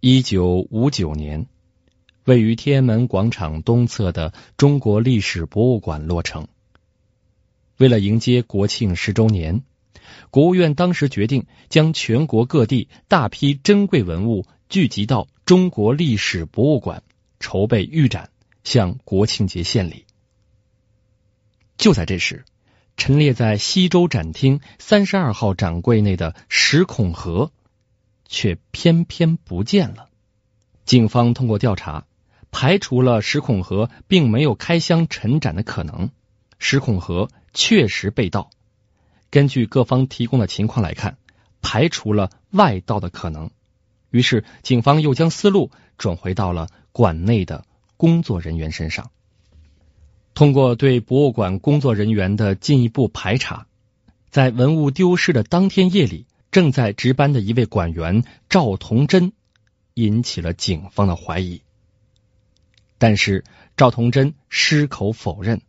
一九五九年，位于天安门广场东侧的中国历史博物馆落成。为了迎接国庆十周年，国务院当时决定将全国各地大批珍贵文物聚集到中国历史博物馆，筹备预展，向国庆节献礼。就在这时，陈列在西周展厅三十二号展柜内的石孔盒，却偏偏不见了。警方通过调查，排除了石孔河并没有开箱陈展的可能，石孔河确实被盗。根据各方提供的情况来看，排除了外盗的可能。于是，警方又将思路转回到了馆内的工作人员身上。通过对博物馆工作人员的进一步排查，在文物丢失的当天夜里，正在值班的一位馆员赵同珍引起了警方的怀疑。但是赵同珍矢口否认。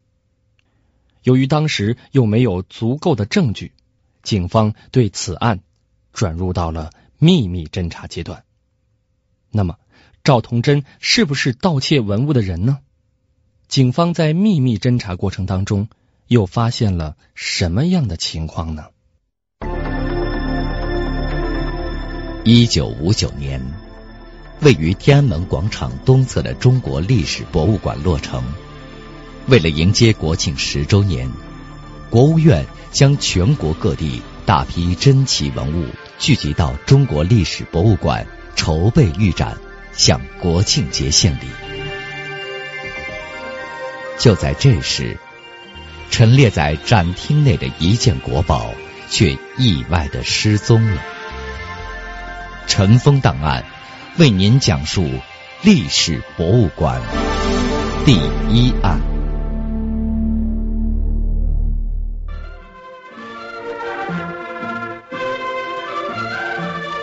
由于当时又没有足够的证据，警方对此案转入到了秘密侦查阶段。那么，赵同珍是不是盗窃文物的人呢？警方在秘密侦查过程当中，又发现了什么样的情况呢？一九五九年，位于天安门广场东侧的中国历史博物馆落成。为了迎接国庆十周年，国务院将全国各地大批珍奇文物聚集到中国历史博物馆，筹备预展，向国庆节献礼。就在这时，陈列在展厅内的一件国宝却意外的失踪了。尘封档案为您讲述历史博物馆第一案。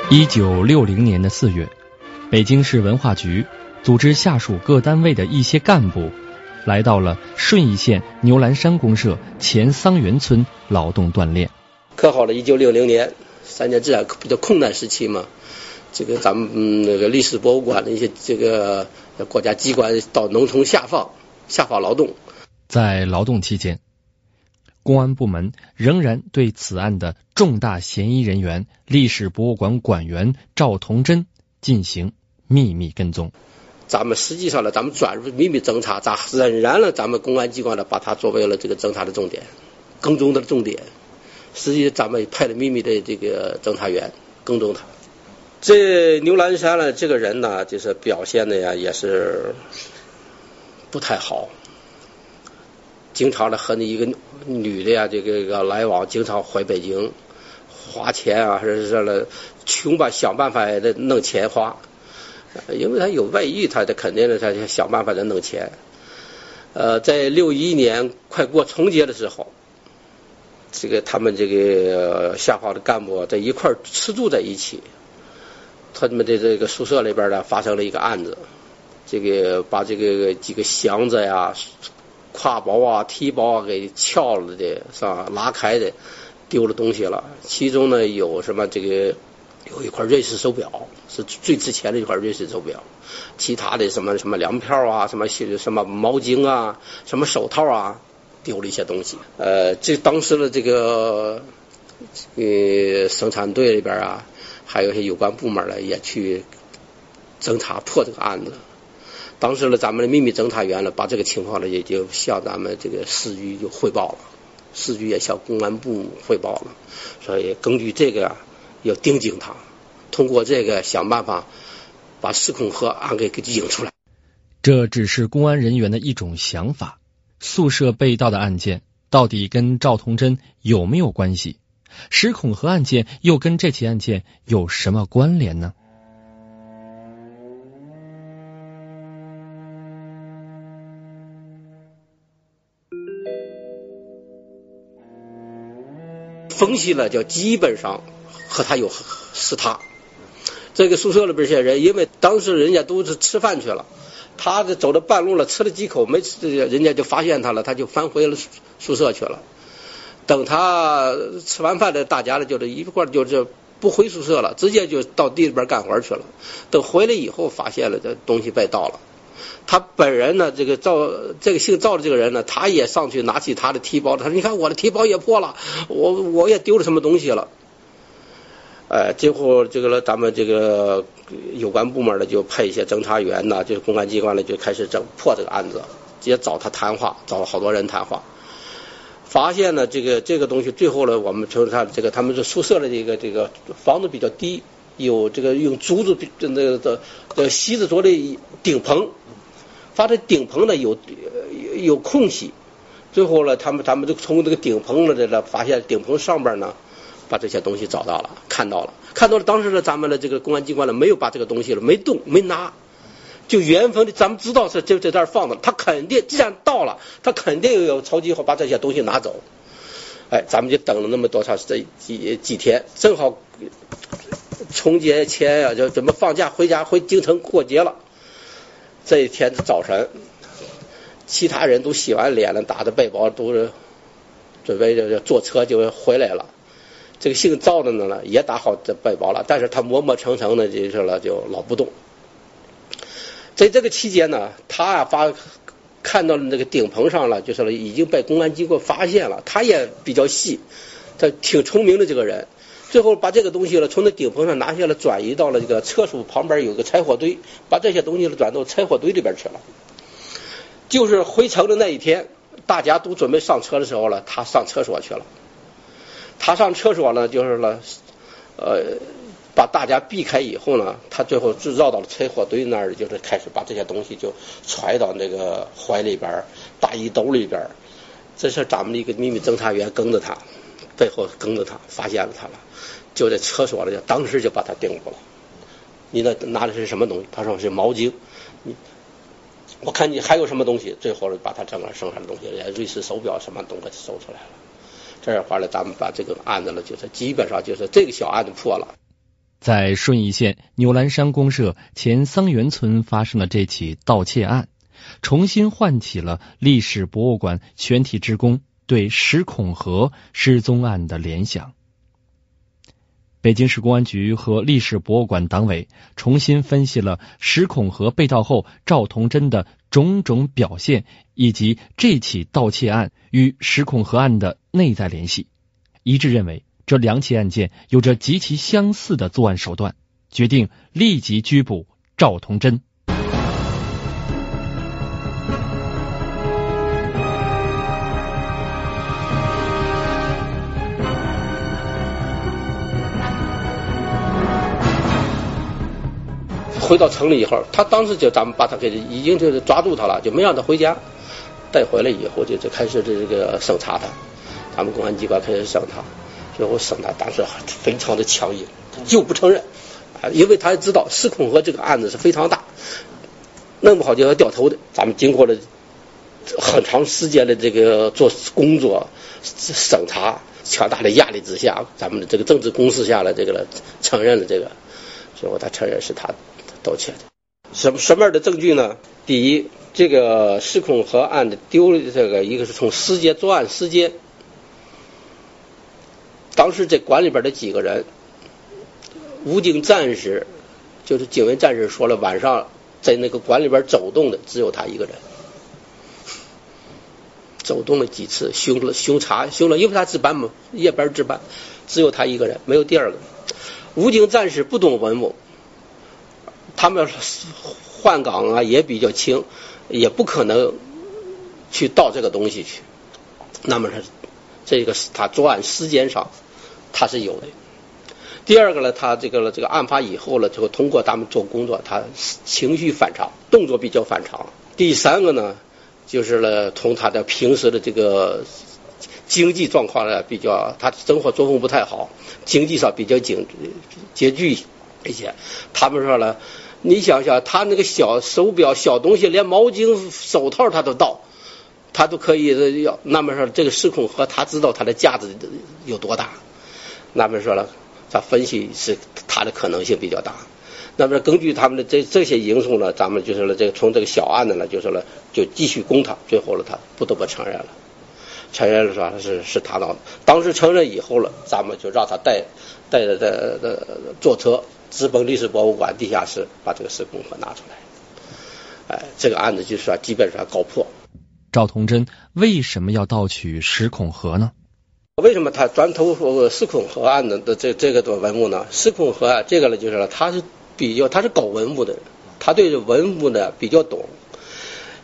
一九六零年的四月，北京市文化局组织下属各单位的一些干部。来到了顺义县牛栏山公社前桑园村劳动锻炼。可好了，一九六零年三年自然比较困难时期嘛，这个咱们嗯那个历史博物馆的一些这个国家机关到农村下放下放劳动。在劳动期间，公安部门仍然对此案的重大嫌疑人员历史博物馆馆员赵同珍进行秘密跟踪。咱们实际上呢，咱们转入秘密侦查，咱仍然了，咱们公安机关呢，把它作为了这个侦查的重点，跟踪的重点。实际咱们派了秘密的这个侦查员跟踪他。这牛栏山呢，这个人呢，就是表现的呀，也是不太好，经常的和那一个女的呀，这个这个来往，经常回北京花钱啊，还是说了穷吧，想办法的弄钱花。因为他有外遇，他他肯定的，他想办法的弄钱。呃，在六一年快过春节的时候，这个他们这个下放的干部在一块吃住在一起，他们的这个宿舍里边呢发生了一个案子，这个把这个几个箱子呀、挎包啊、提包啊给撬了的，是吧？拉开的，丢了东西了。其中呢有什么这个？有一块瑞士手表是最值钱的一块瑞士手表，其他的什么什么粮票啊，什么什么毛巾啊，什么手套啊，丢了一些东西。呃，这当时的这个呃生产队里边啊，还有一些有关部门呢，也去侦查破这个案子。当时呢，咱们的秘密侦查员呢，把这个情况呢，也就向咱们这个市局就汇报了，市局也向公安部汇报了。所以根据这个。要盯紧他，通过这个想办法把失控和案给给引出来。这只是公安人员的一种想法。宿舍被盗的案件到底跟赵童真有没有关系？石恐和案件又跟这起案件有什么关联呢？分析了就基本上和他有是他。这个宿舍里边些人因为当时人家都是吃饭去了他这走到半路了，吃了几口没吃，人家就发现他了，他就返回了宿舍去了。等他吃完饭的，大家呢就是一块就是不回宿舍了，直接就到地里边干活去了。等回来以后，发现了这东西被盗了。他本人呢，这个赵这个姓赵的这个人呢，他也上去拿起他的提包，他说：“你看我的提包也破了，我我也丢了什么东西了。”呃，最后这个了，咱们这个有关部门呢，就派一些侦查员呢，就是公安机关呢，就开始侦破这个案子，也找他谈话，找了好多人谈话，发现呢，这个这个东西最后呢，我们从他这个他们这宿舍的这个这个房子比较低，有这个用竹子那个的的席子做的顶棚，发现顶棚呢有有空隙，最后呢，他们他们就从这个顶棚的这个发现顶棚上边呢。把这些东西找到了，看到了，看到了。当时呢，咱们的这个公安机关呢，没有把这个东西了，没动，没拿，就原封的，咱们知道是就在这儿放的，他肯定既然到了，他肯定有超级好把这些东西拿走。哎，咱们就等了那么多长时间几几天，正好春节前呀，就准备放假回家回京城过节了。这一天的早晨，其他人都洗完脸了，打着背包，都是准备就坐车就回来了。这个姓赵的呢，也打好这背包了，但是他磨磨蹭蹭的，就是了，就老不动。在这个期间呢，他啊发看到了那个顶棚上了，就是了已经被公安机关发现了。他也比较细，他挺聪明的这个人。最后把这个东西了从那顶棚上拿下来，转移到了这个厕所旁边有个柴火堆，把这些东西了转到柴火堆里边去了。就是回城的那一天，大家都准备上车的时候了，他上厕所去了。他上厕所呢，就是了，呃，把大家避开以后呢，他最后就绕到了柴火堆那儿，就是开始把这些东西就揣到那个怀里边、大衣兜里边。这是咱们的一个秘密侦查员跟着他，背后跟着他，发现了他了，就在厕所里，当时就把他盯住了。你那拿的是什么东西？他说是毛巾。你，我看你还有什么东西？最后把他整个剩下的东西，连瑞士手表什么东西搜出来了。这样的话呢，咱们把这个案子呢，就是基本上就是这个小案子破了。在顺义县牛栏山公社前桑园村发生的这起盗窃案，重新唤起了历史博物馆全体职工对石孔河失踪案的联想。北京市公安局和历史博物馆党委重新分析了石孔河被盗后赵同珍的种种表现，以及这起盗窃案与石孔河案的内在联系，一致认为这两起案件有着极其相似的作案手段，决定立即拘捕赵同珍。回到城里以后，他当时就咱们把他给已经就是抓住他了，就没让他回家，带回来以后就就开始这个审查他，咱们公安机关开始审他，最后审他当时非常的强硬，就不承认，啊，因为他知道石孔河这个案子是非常大，弄不好就要掉头的。咱们经过了很长时间的这个做工作审查，强大的压力之下，咱们的这个政治攻势下来，这个了承认了这个，最后他承认是他。盗窃的，什么什么样的证据呢？第一，这个失控河案的丢的这个，一个是从时间作案时间，当时这馆里边的几个人，武警战士，就是警卫战士说了，晚上在那个馆里边走动的只有他一个人，走动了几次，巡了巡查，巡了，因为他值班嘛，夜班值班，只有他一个人，没有第二个。武警战士不懂文物。他们换岗啊，也比较轻，也不可能去盗这个东西去。那么他这个他作案时间上他是有的。第二个呢，他这个这个案发以后呢，就通过咱们做工作，他情绪反常，动作比较反常。第三个呢，就是呢，从他的平时的这个经济状况呢比较，他生活作风不太好，经济上比较紧拮据一些。他们说呢。你想想，他那个小手表、小东西，连毛巾、手套他都盗，他都可以要。那么说这个失控和，他知道他的价值有多大。那么说了，他分析是他的可能性比较大。那么根据他们的这这些因素呢，咱们就是了这个从这个小案子呢，就是了就继续攻他，最后了他不得不承认了，承认了说是是他闹的。当时承认以后了，咱们就让他带带着的的坐车直奔历史博物馆地下室，把这个失控盒拿出来。哎，这个案子就算基本上告破。赵同真为什么要盗取石孔盒呢？为什么他专偷石孔盒案的的这这个的文物呢？石孔盒啊，这个呢就是了，他是。比较他是搞文物的人，他对文物呢比较懂。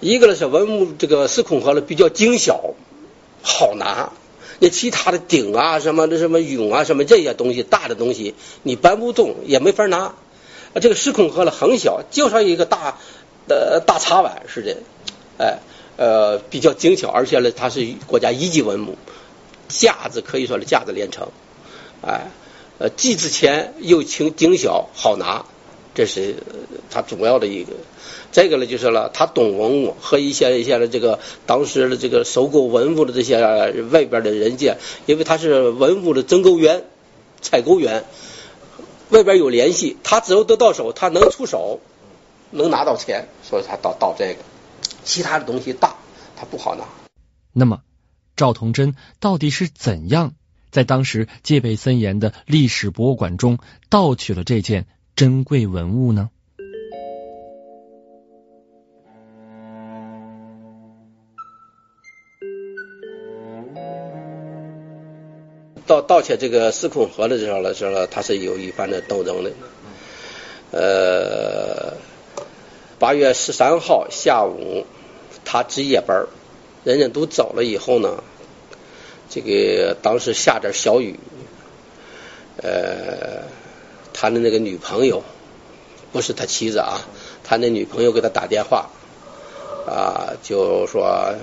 一个呢是文物这个石孔盒呢比较精小，好拿。那其他的鼎啊什么的什么俑啊什么这些东西大的东西你搬不动也没法拿。这个石孔盒呢很小，就像一个大呃大茶碗似的，哎呃比较精巧，而且呢它是国家一级文物，架子可以说是架子连城，哎呃既值钱又轻精小好拿。这是他主要的一个，这个呢就是了，他懂文物和一些一些的这个当时的这个收购文物的这些外边的人家，因为他是文物的增购员、采购员，外边有联系，他只要得到手，他能出手，能拿到钱，所以他到到这个，其他的东西大，他不好拿。那么赵童真到底是怎样在当时戒备森严的历史博物馆中盗取了这件？珍贵文物呢？盗盗窃这个四孔河的时候呢，时候他是有一番的斗争的。呃，八月十三号下午，他值夜班，人家都走了以后呢，这个当时下点小雨，呃。他的那个女朋友不是他妻子啊，他那女朋友给他打电话啊，就说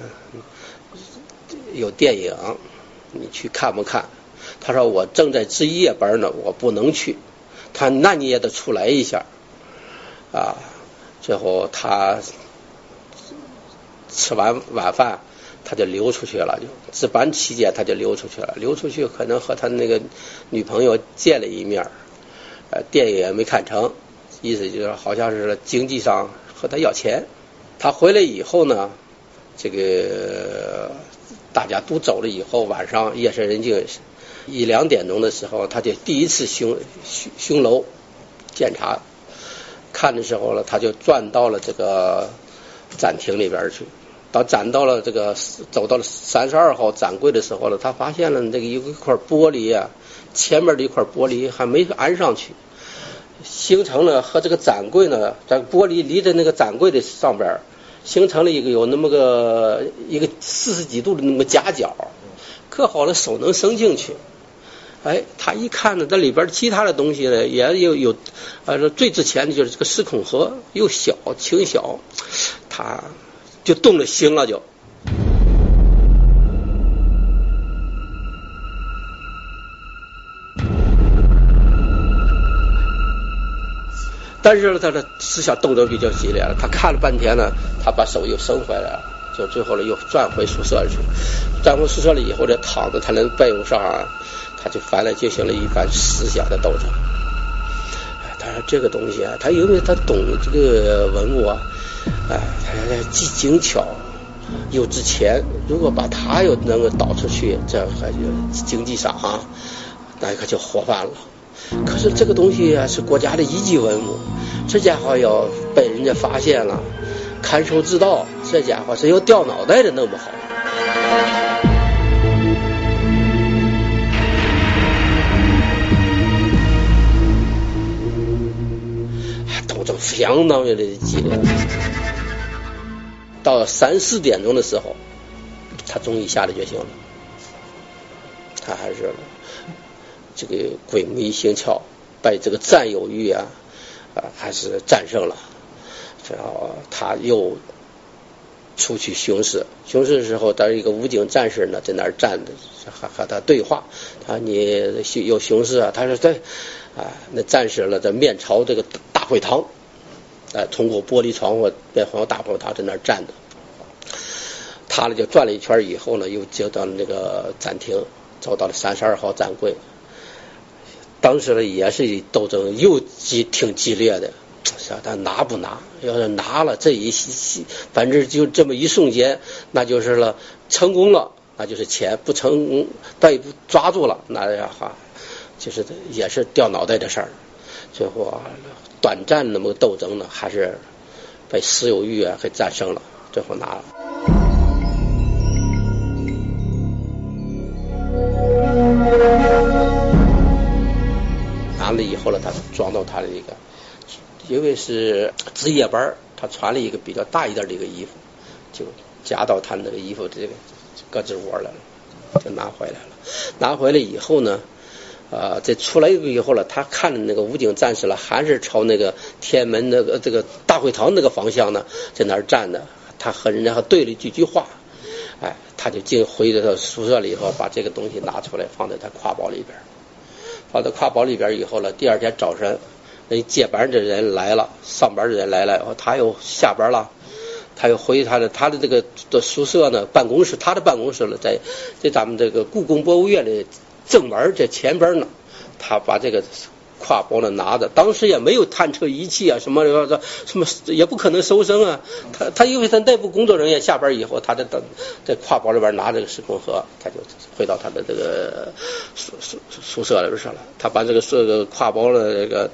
有电影，你去看不看？他说我正在值夜班呢，我不能去。他那你也得出来一下啊。最后他吃完晚饭，他就溜出去了，就值班期间他就溜出去了，溜出去可能和他那个女朋友见了一面。呃，电影也没看成，意思就是好像是经济上和他要钱。他回来以后呢，这个大家都走了以后，晚上夜深人静，一两点钟的时候，他就第一次巡巡巡楼检查，看的时候呢，他就转到了这个展厅里边去。到展到了这个走到了三十二号展柜的时候呢，他发现了这个有一块玻璃啊。前面的一块玻璃还没安上去，形成了和这个展柜呢，在玻璃离着那个展柜的上边，形成了一个有那么个一个四十几度的那么夹角，刻好了，手能伸进去。哎，他一看呢，这里边其他的东西呢，也有有，呃，最值钱的就是这个石孔盒，又小轻小，他就动了心了，就。但是，他的思想斗争比较激烈了。他看了半天呢，他把手又伸回来了，就最后呢又转回宿舍去了。转回宿舍了以后，呢，躺在他那被褥上，他就翻来进行了一番思想的斗争。他说这个东西啊，他因为他懂这个文物啊，哎，他既精巧又值钱。如果把他又能够倒出去，这样还就经济上啊，那可就活泛了。可是这个东西啊是国家的一级文物，这家伙要被人家发现了，看守自盗，这家伙是要掉脑袋的，弄不好。斗争相当的激烈。到三四点钟的时候，他终于下了决心了，他还是。这个鬼迷心窍，被这个占有欲啊啊还是战胜了，然后他又出去巡视，巡视的时候，当一个武警战士呢在那儿站着，和和他对话。他你有巡视啊？他说对啊。那战士呢在面朝这个大会堂，啊，通过玻璃窗户面朝大会堂在那儿站着。他呢就转了一圈以后呢，又接到那个展厅，走到了三十二号展柜。当时呢也是斗争又激挺激烈的，是他拿不拿？要是拿了这一反正就这么一瞬间，那就是了成功了，那就是钱；不成功，被抓住了，那呀哈，就是也是掉脑袋的事儿。最后啊，短暂那么斗争呢，还是被私有欲啊给战胜了，最后拿了。以后呢，他装到他的一个，因为是值夜班，他穿了一个比较大一点的一个衣服，就夹到他那个衣服这个胳肢窝来了，就拿回来了。拿回来以后呢，呃，这出来以后了，他看着那个武警战士了，还是朝那个天安门那个这个大会堂那个方向呢，在那儿站着。他和人家还对了几句话，哎，他就进回到宿舍里头，把这个东西拿出来放在他挎包里边。放到挎包里边以后呢，第二天早晨，那接班的人来了，上班的人来了，他又下班了，他又回他的他的这个的宿舍呢，办公室，他的办公室了，在在咱们这个故宫博物院的正门这前边呢，他把这个挎包呢拿着，当时也没有探测仪器啊，什么什么什么也不可能搜身啊，他他因为他内部工作人员下班以后，他在等在挎包里边拿这个时空盒，他就回到他的这个宿宿宿舍里边去了。他把这个这个挎包的这个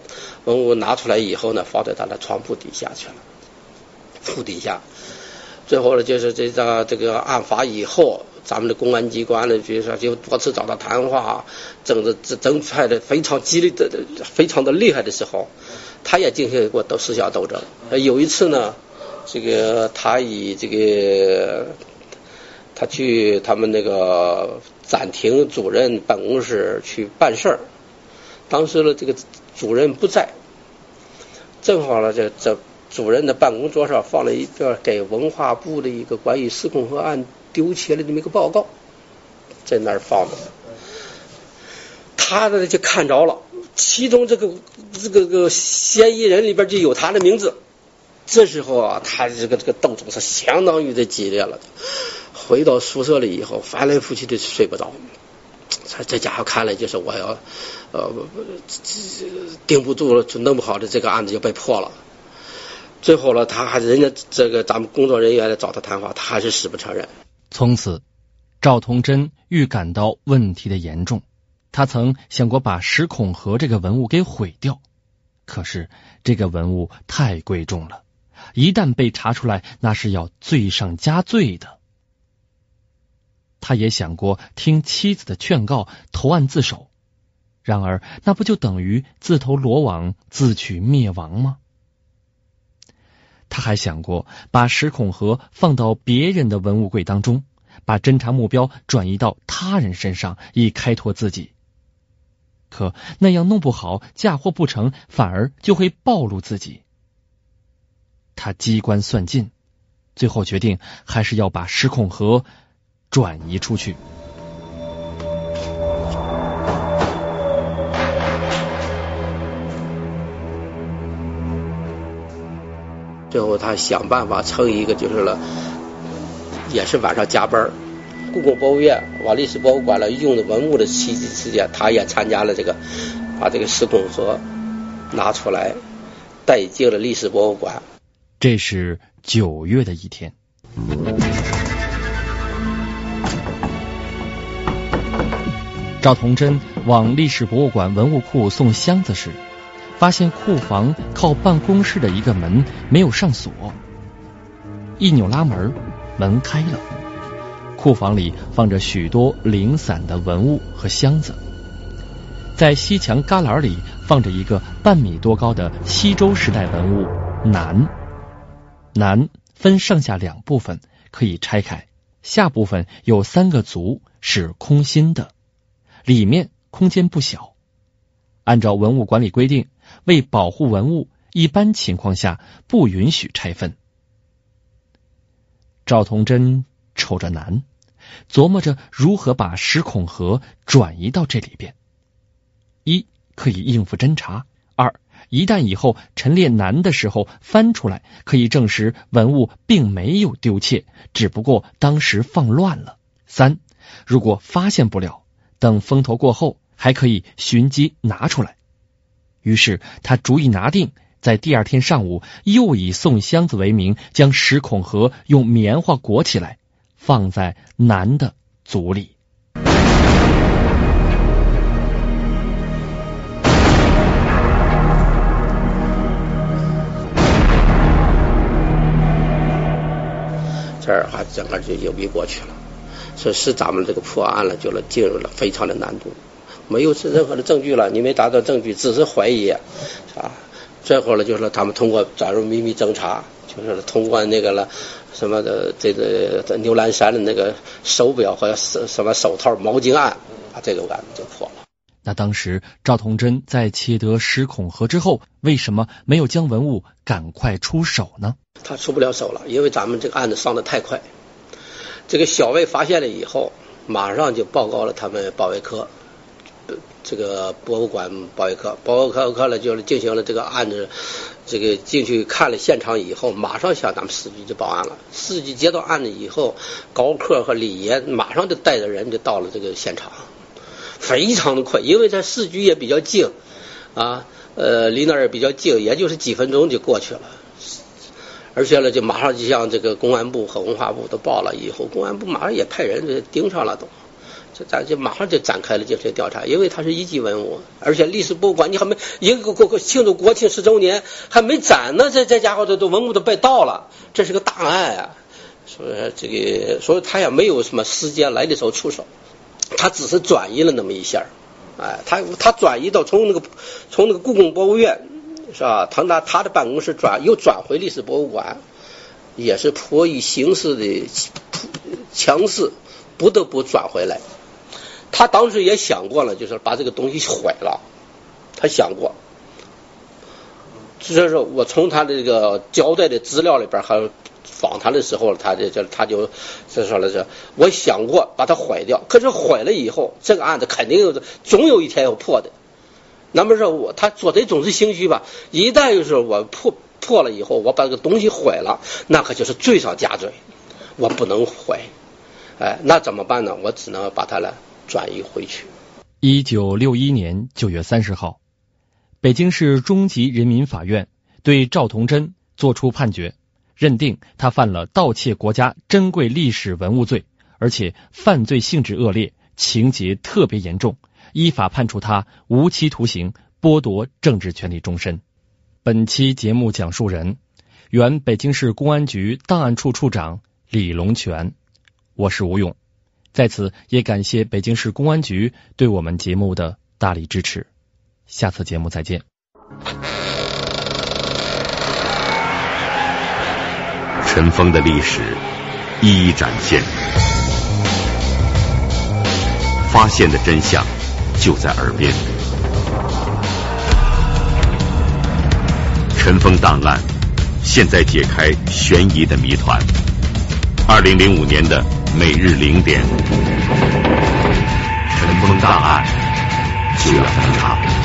文物拿出来以后呢，放在他的床铺底下去了，铺底下。最后呢，就是这张这个案发以后，咱们的公安机关呢，比如说就多次找他谈话，争的争争派的非常激烈的、非常的厉害的时候，他也进行过斗思想斗争。有一次呢，这个他以这个他去他们那个暂停主任办公室去办事儿，当时呢，这个主任不在，正好呢，这这。主任的办公桌上放了一个给文化部的一个关于石孔河案丢弃了这么一个报告，在那儿放着。他呢就看着了，其中这个这个个嫌疑人里边就有他的名字。这时候啊，他这个这个斗争是相当于的激烈了。回到宿舍里以后，翻来覆去的睡不着。这这家伙看来就是我要呃顶不住了，就弄不好的这个案子就被破了。最后了，他还人家这个咱们工作人员来找他谈话，他还是死不承认。从此，赵同真预感到问题的严重，他曾想过把石孔河这个文物给毁掉，可是这个文物太贵重了，一旦被查出来，那是要罪上加罪的。他也想过听妻子的劝告投案自首，然而那不就等于自投罗网、自取灭亡吗？他还想过把石孔盒放到别人的文物柜当中，把侦查目标转移到他人身上，以开拓自己。可那样弄不好，嫁祸不成，反而就会暴露自己。他机关算尽，最后决定还是要把石孔盒转移出去。最后，他想办法成一个，就是了，也是晚上加班故宫博物院往历史博物馆了用的文物的期期间，他也参加了这个，把这个石孔盒拿出来带进了历史博物馆。这是九月的一天，赵同真往历史博物馆文物库送箱子时。发现库房靠办公室的一个门没有上锁，一扭拉门，门开了。库房里放着许多零散的文物和箱子，在西墙旮旯里放着一个半米多高的西周时代文物南。南分上下两部分，可以拆开，下部分有三个足，是空心的，里面空间不小。按照文物管理规定。为保护文物，一般情况下不允许拆分。赵童真瞅着难，琢磨着如何把石孔盒转移到这里边：一可以应付侦查；二一旦以后陈列难的时候翻出来，可以证实文物并没有丢窃，只不过当时放乱了。三，如果发现不了，等风头过后，还可以寻机拿出来。于是他主意拿定，在第二天上午，又以送箱子为名，将石孔盒用棉花裹起来，放在男的组里。这儿哈，整个就隐蔽过去了，所以使咱们这个破案了，就能进入了非常的难度，没有任何的证据了，你没达到证据，只是怀疑，啊，最后呢，就是他们通过转入秘密侦查，就是通过那个了什么的这个牛栏山的那个手表和什什么手套、毛巾案，把这个案子就破了。那当时赵同真在窃得石孔盒之后，为什么没有将文物赶快出手呢？他出不了手了，因为咱们这个案子上的太快。这个小魏发现了以后，马上就报告了他们保卫科，这个博物馆保卫科，保卫科科了就是进行了这个案子，这个进去看了现场以后，马上向咱们市局就报案了。市局接到案子以后，高科和李爷马上就带着人就到了这个现场，非常的快，因为在市局也比较近啊，呃，离那儿也比较近，也就是几分钟就过去了。而且呢，就马上就向这个公安部和文化部都报了，以后公安部马上也派人就盯上了，都，这咱就马上就展开了进行调查，因为它是一级文物，而且历史博物馆你还没一个国庆祝国庆十周年还没展呢，这这家伙这都文物都被盗了，这是个大案啊，所以这个所以他也没有什么时间来的时候出手，他只是转移了那么一下，哎，他他转移到从那个从那个故宫博物院。是吧？他拿他的办公室转又转回历史博物馆，也是迫于形势的强势，不得不转回来。他当时也想过了，就是把这个东西毁了。他想过，这是我从他的这个交代的资料里边还有访谈的时候，他就就他就就说了是，我想过把它毁掉，可是毁了以后，这个案子肯定总有一天要破的。那么说，我他做的总是心虚吧？一旦就是我破破了以后，我把这个东西毁了，那可就是罪上加罪，我不能毁。哎，那怎么办呢？我只能把它呢转移回去。一九六一年九月三十号，北京市中级人民法院对赵同真作出判决，认定他犯了盗窃国家珍贵历史文物罪，而且犯罪性质恶劣，情节特别严重。依法判处他无期徒刑，剥夺政治权利终身。本期节目讲述人，原北京市公安局档案处处长李龙泉。我是吴勇，在此也感谢北京市公安局对我们节目的大力支持。下次节目再见。尘封的历史一一展现，发现的真相。就在耳边，尘封档案，现在解开悬疑的谜团。二零零五年的每日零点，尘封档案就要登场。